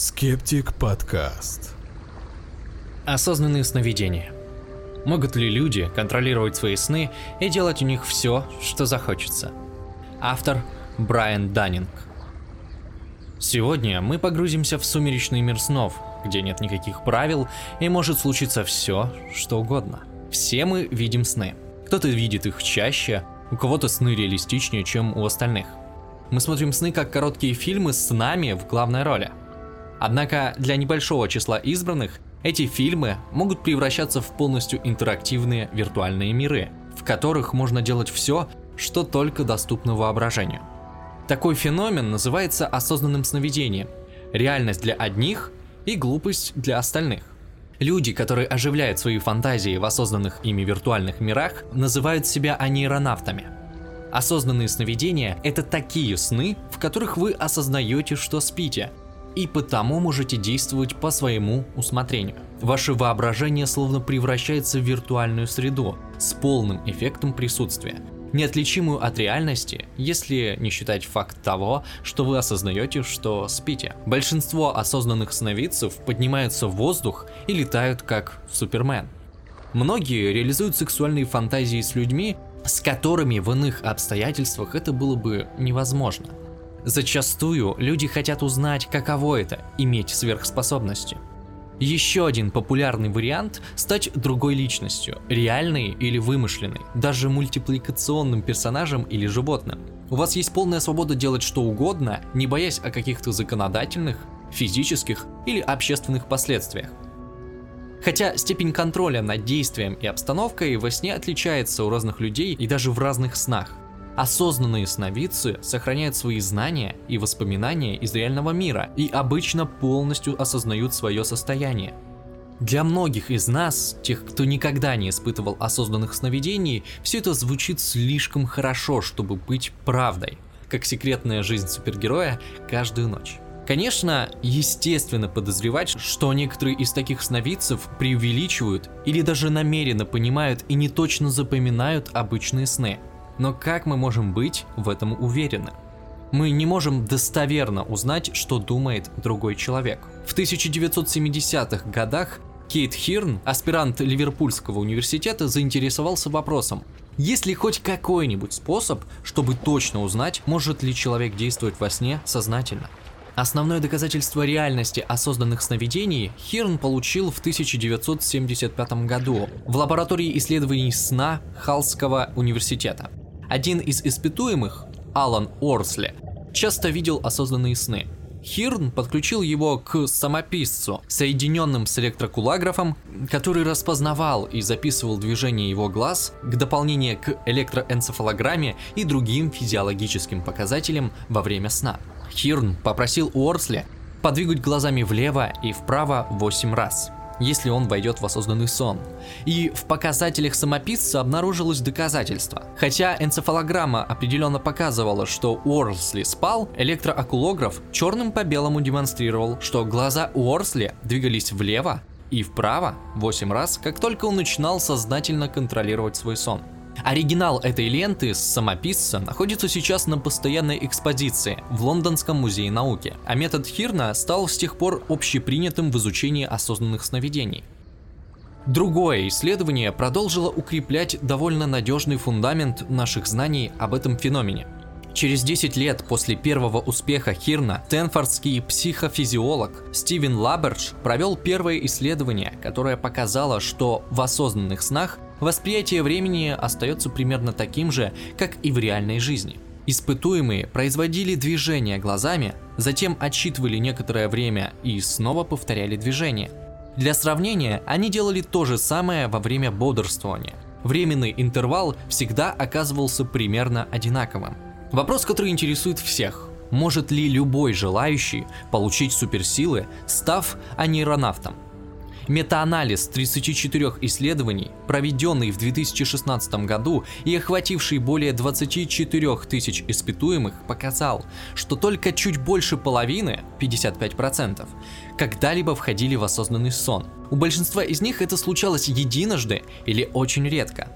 Скептик подкаст. Осознанные сновидения. Могут ли люди контролировать свои сны и делать у них все, что захочется? Автор Брайан Даннинг. Сегодня мы погрузимся в сумеречный мир снов, где нет никаких правил и может случиться все, что угодно. Все мы видим сны. Кто-то видит их чаще, у кого-то сны реалистичнее, чем у остальных. Мы смотрим сны как короткие фильмы с нами в главной роли. Однако для небольшого числа избранных эти фильмы могут превращаться в полностью интерактивные виртуальные миры, в которых можно делать все, что только доступно воображению. Такой феномен называется осознанным сновидением. Реальность для одних и глупость для остальных. Люди, которые оживляют свои фантазии в осознанных ими виртуальных мирах, называют себя анейронавтами. Осознанные сновидения – это такие сны, в которых вы осознаете, что спите, и потому можете действовать по своему усмотрению. Ваше воображение словно превращается в виртуальную среду с полным эффектом присутствия, неотличимую от реальности, если не считать факт того, что вы осознаете, что спите. Большинство осознанных сновидцев поднимаются в воздух и летают как Супермен. Многие реализуют сексуальные фантазии с людьми, с которыми в иных обстоятельствах это было бы невозможно. Зачастую люди хотят узнать, каково это – иметь сверхспособности. Еще один популярный вариант – стать другой личностью, реальной или вымышленной, даже мультипликационным персонажем или животным. У вас есть полная свобода делать что угодно, не боясь о каких-то законодательных, физических или общественных последствиях. Хотя степень контроля над действием и обстановкой во сне отличается у разных людей и даже в разных снах. Осознанные сновидцы сохраняют свои знания и воспоминания из реального мира и обычно полностью осознают свое состояние. Для многих из нас, тех, кто никогда не испытывал осознанных сновидений, все это звучит слишком хорошо, чтобы быть правдой, как секретная жизнь супергероя каждую ночь. Конечно, естественно подозревать, что некоторые из таких сновидцев преувеличивают или даже намеренно понимают и не точно запоминают обычные сны – но как мы можем быть в этом уверены? Мы не можем достоверно узнать, что думает другой человек. В 1970-х годах Кейт Хирн, аспирант Ливерпульского университета, заинтересовался вопросом, есть ли хоть какой-нибудь способ, чтобы точно узнать, может ли человек действовать во сне сознательно. Основное доказательство реальности осознанных сновидений Хирн получил в 1975 году в лаборатории исследований сна Халского университета. Один из испытуемых, Алан Орсли, часто видел осознанные сны. Хирн подключил его к самописцу, соединенным с электрокулаграфом, который распознавал и записывал движение его глаз к дополнению к электроэнцефалограмме и другим физиологическим показателям во время сна. Хирн попросил Уорсли подвигать глазами влево и вправо 8 раз если он войдет в осознанный сон. И в показателях самописца обнаружилось доказательство. Хотя энцефалограмма определенно показывала, что Уорсли спал, электроокулограф черным по белому демонстрировал, что глаза Уорсли двигались влево и вправо 8 раз, как только он начинал сознательно контролировать свой сон. Оригинал этой ленты с самописца находится сейчас на постоянной экспозиции в Лондонском музее науки, а метод Хирна стал с тех пор общепринятым в изучении осознанных сновидений. Другое исследование продолжило укреплять довольно надежный фундамент наших знаний об этом феномене. Через 10 лет после первого успеха Хирна, стэнфордский психофизиолог Стивен Лабердж провел первое исследование, которое показало, что в осознанных снах восприятие времени остается примерно таким же, как и в реальной жизни. Испытуемые производили движения глазами, затем отсчитывали некоторое время и снова повторяли движение. Для сравнения, они делали то же самое во время бодрствования. Временный интервал всегда оказывался примерно одинаковым. Вопрос, который интересует всех. Может ли любой желающий получить суперсилы, став анейронавтом? Метаанализ 34 исследований, проведенный в 2016 году и охвативший более 24 тысяч испытуемых, показал, что только чуть больше половины, 55%, когда-либо входили в осознанный сон. У большинства из них это случалось единожды или очень редко.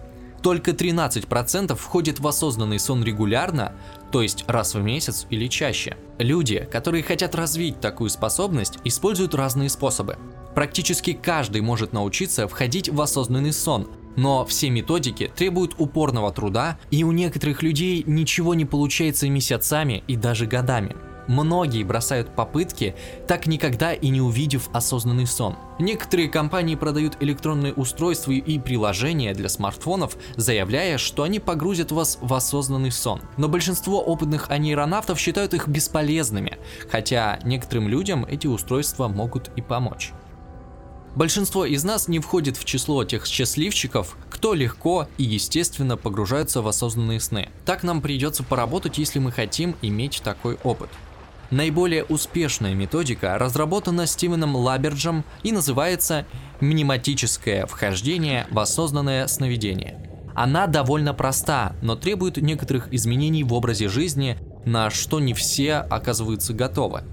Только 13% входит в осознанный сон регулярно, то есть раз в месяц или чаще. Люди, которые хотят развить такую способность, используют разные способы. Практически каждый может научиться входить в осознанный сон, но все методики требуют упорного труда, и у некоторых людей ничего не получается месяцами и даже годами. Многие бросают попытки, так никогда и не увидев осознанный сон. Некоторые компании продают электронные устройства и приложения для смартфонов, заявляя, что они погрузят вас в осознанный сон. Но большинство опытных анейронавтов считают их бесполезными, хотя некоторым людям эти устройства могут и помочь. Большинство из нас не входит в число тех счастливчиков, кто легко и естественно погружается в осознанные сны. Так нам придется поработать, если мы хотим иметь такой опыт. Наиболее успешная методика разработана Стивеном Лаберджем и называется «Мнематическое вхождение в осознанное сновидение». Она довольно проста, но требует некоторых изменений в образе жизни, на что не все оказываются готовы.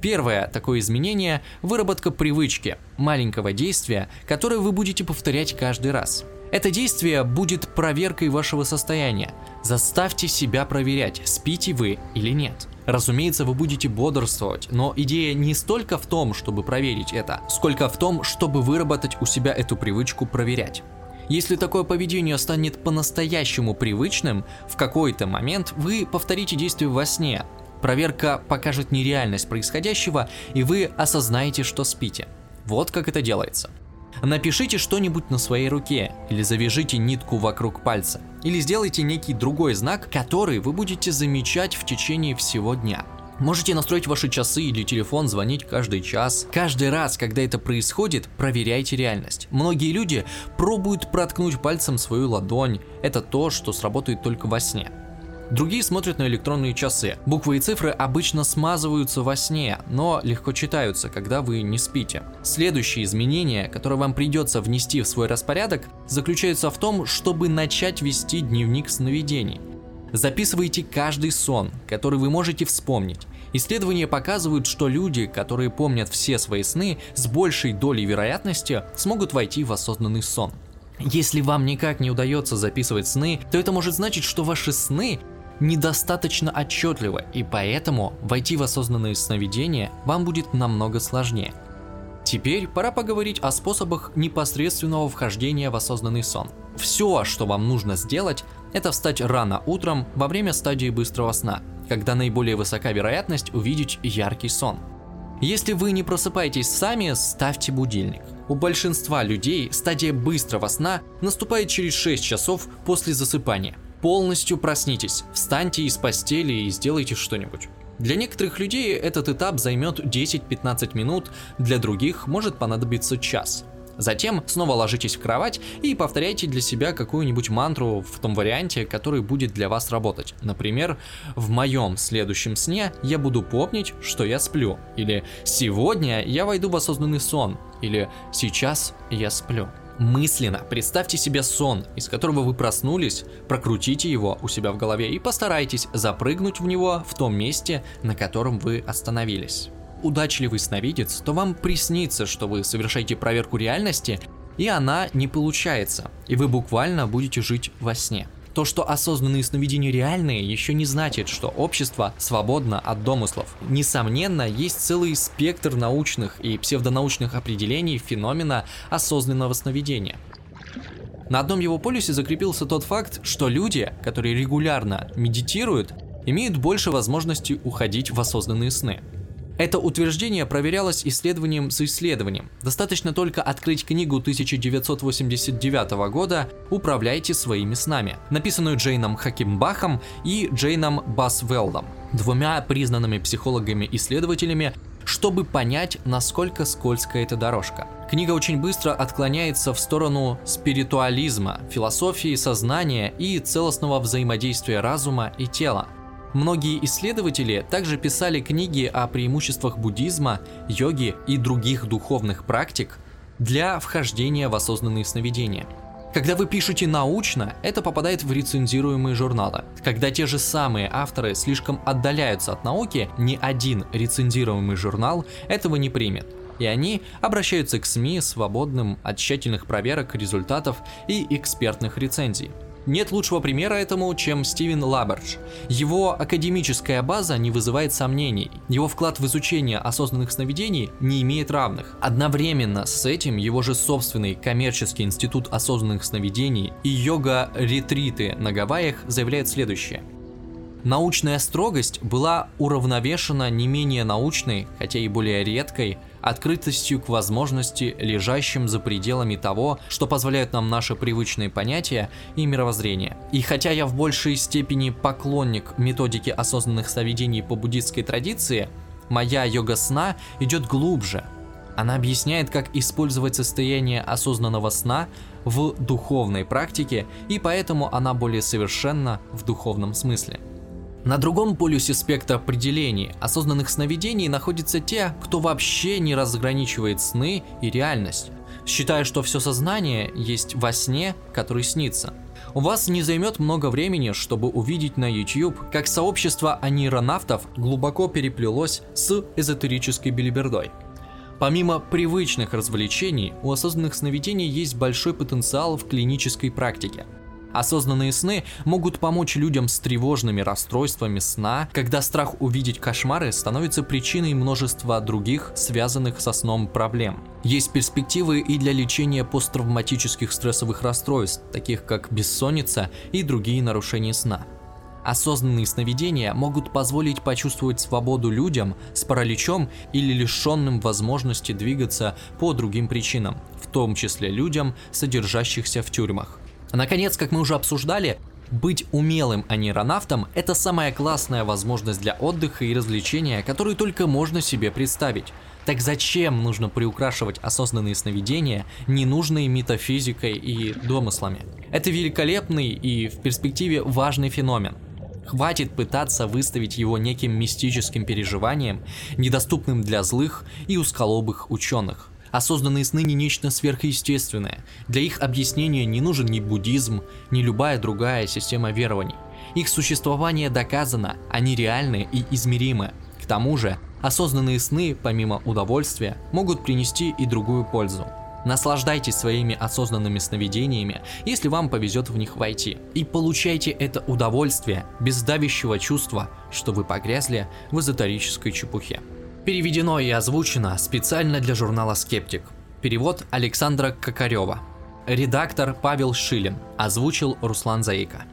Первое такое изменение – выработка привычки, маленького действия, которое вы будете повторять каждый раз. Это действие будет проверкой вашего состояния. Заставьте себя проверять, спите вы или нет. Разумеется, вы будете бодрствовать, но идея не столько в том, чтобы проверить это, сколько в том, чтобы выработать у себя эту привычку проверять. Если такое поведение станет по-настоящему привычным, в какой-то момент вы повторите действие во сне, Проверка покажет нереальность происходящего, и вы осознаете, что спите. Вот как это делается. Напишите что-нибудь на своей руке, или завяжите нитку вокруг пальца, или сделайте некий другой знак, который вы будете замечать в течение всего дня. Можете настроить ваши часы или телефон звонить каждый час. Каждый раз, когда это происходит, проверяйте реальность. Многие люди пробуют проткнуть пальцем свою ладонь. Это то, что сработает только во сне. Другие смотрят на электронные часы. Буквы и цифры обычно смазываются во сне, но легко читаются, когда вы не спите. Следующее изменение, которое вам придется внести в свой распорядок, заключается в том, чтобы начать вести дневник сновидений. Записывайте каждый сон, который вы можете вспомнить. Исследования показывают, что люди, которые помнят все свои сны, с большей долей вероятности смогут войти в осознанный сон. Если вам никак не удается записывать сны, то это может значить, что ваши сны недостаточно отчетливо, и поэтому войти в осознанные сновидения вам будет намного сложнее. Теперь пора поговорить о способах непосредственного вхождения в осознанный сон. Все, что вам нужно сделать, это встать рано утром во время стадии быстрого сна, когда наиболее высока вероятность увидеть яркий сон. Если вы не просыпаетесь сами, ставьте будильник. У большинства людей стадия быстрого сна наступает через 6 часов после засыпания – Полностью проснитесь, встаньте из постели и сделайте что-нибудь. Для некоторых людей этот этап займет 10-15 минут, для других может понадобиться час. Затем снова ложитесь в кровать и повторяйте для себя какую-нибудь мантру в том варианте, который будет для вас работать. Например, в моем следующем сне я буду помнить, что я сплю. Или сегодня я войду в осознанный сон. Или сейчас я сплю. Мысленно представьте себе сон, из которого вы проснулись, прокрутите его у себя в голове и постарайтесь запрыгнуть в него в том месте, на котором вы остановились. Удачливый сновидец, то вам приснится, что вы совершаете проверку реальности, и она не получается, и вы буквально будете жить во сне. То, что осознанные сновидения реальные, еще не значит, что общество свободно от домыслов. Несомненно, есть целый спектр научных и псевдонаучных определений феномена осознанного сновидения. На одном его полюсе закрепился тот факт, что люди, которые регулярно медитируют, имеют больше возможностей уходить в осознанные сны. Это утверждение проверялось исследованием за исследованием. Достаточно только открыть книгу 1989 года «Управляйте своими снами», написанную Джейном Хакимбахом и Джейном Басвелдом, двумя признанными психологами-исследователями, чтобы понять, насколько скользкая эта дорожка. Книга очень быстро отклоняется в сторону спиритуализма, философии сознания и целостного взаимодействия разума и тела. Многие исследователи также писали книги о преимуществах буддизма, йоги и других духовных практик для вхождения в осознанные сновидения. Когда вы пишете научно, это попадает в рецензируемые журналы. Когда те же самые авторы слишком отдаляются от науки, ни один рецензируемый журнал этого не примет. И они обращаются к СМИ свободным от тщательных проверок результатов и экспертных рецензий. Нет лучшего примера этому, чем Стивен Лабердж. Его академическая база не вызывает сомнений. Его вклад в изучение осознанных сновидений не имеет равных. Одновременно с этим его же собственный коммерческий институт осознанных сновидений и йога-ретриты на Гавайях заявляют следующее. Научная строгость была уравновешена не менее научной, хотя и более редкой, открытостью к возможности, лежащим за пределами того, что позволяют нам наши привычные понятия и мировоззрение. И хотя я в большей степени поклонник методики осознанных сновидений по буддистской традиции, моя йога сна идет глубже. Она объясняет, как использовать состояние осознанного сна в духовной практике, и поэтому она более совершенна в духовном смысле. На другом полюсе спектра определений осознанных сновидений находятся те, кто вообще не разграничивает сны и реальность, считая, что все сознание есть во сне, который снится. У вас не займет много времени, чтобы увидеть на YouTube, как сообщество аниронавтов глубоко переплелось с эзотерической билибердой. Помимо привычных развлечений, у осознанных сновидений есть большой потенциал в клинической практике – Осознанные сны могут помочь людям с тревожными расстройствами сна, когда страх увидеть кошмары становится причиной множества других, связанных со сном проблем. Есть перспективы и для лечения посттравматических стрессовых расстройств, таких как бессонница и другие нарушения сна. Осознанные сновидения могут позволить почувствовать свободу людям с параличом или лишенным возможности двигаться по другим причинам, в том числе людям, содержащихся в тюрьмах. Наконец, как мы уже обсуждали, быть умелым аниронавтом – это самая классная возможность для отдыха и развлечения, которую только можно себе представить. Так зачем нужно приукрашивать осознанные сновидения ненужной метафизикой и домыслами? Это великолепный и в перспективе важный феномен. Хватит пытаться выставить его неким мистическим переживанием, недоступным для злых и усколобых ученых – Осознанные сны не нечто сверхъестественное. Для их объяснения не нужен ни буддизм, ни любая другая система верований. Их существование доказано, они реальны и измеримы. К тому же, осознанные сны, помимо удовольствия, могут принести и другую пользу. Наслаждайтесь своими осознанными сновидениями, если вам повезет в них войти. И получайте это удовольствие без давящего чувства, что вы погрязли в эзотерической чепухе. Переведено и озвучено специально для журнала «Скептик». Перевод Александра Кокарева. Редактор Павел Шилин. Озвучил Руслан Заика.